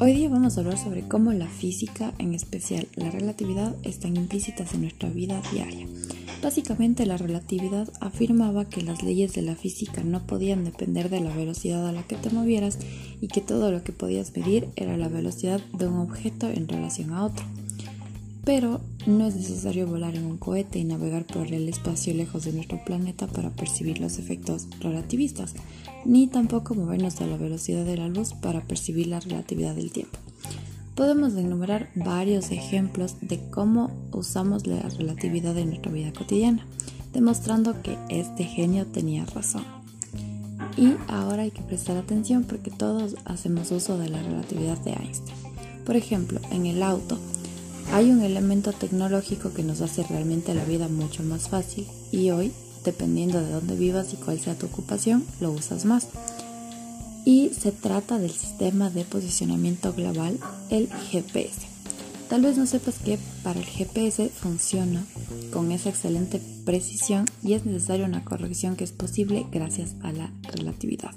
Hoy día vamos a hablar sobre cómo la física, en especial la relatividad, están implícitas en nuestra vida diaria. Básicamente la relatividad afirmaba que las leyes de la física no podían depender de la velocidad a la que te movieras y que todo lo que podías medir era la velocidad de un objeto en relación a otro. Pero no es necesario volar en un cohete y navegar por el espacio lejos de nuestro planeta para percibir los efectos relativistas, ni tampoco movernos a la velocidad de la luz para percibir la relatividad del tiempo. Podemos enumerar varios ejemplos de cómo usamos la relatividad en nuestra vida cotidiana, demostrando que este genio tenía razón. Y ahora hay que prestar atención porque todos hacemos uso de la relatividad de Einstein. Por ejemplo, en el auto, hay un elemento tecnológico que nos hace realmente la vida mucho más fácil y hoy, dependiendo de dónde vivas y cuál sea tu ocupación, lo usas más. Y se trata del sistema de posicionamiento global, el GPS. Tal vez no sepas que para el GPS funciona con esa excelente precisión y es necesaria una corrección que es posible gracias a la relatividad.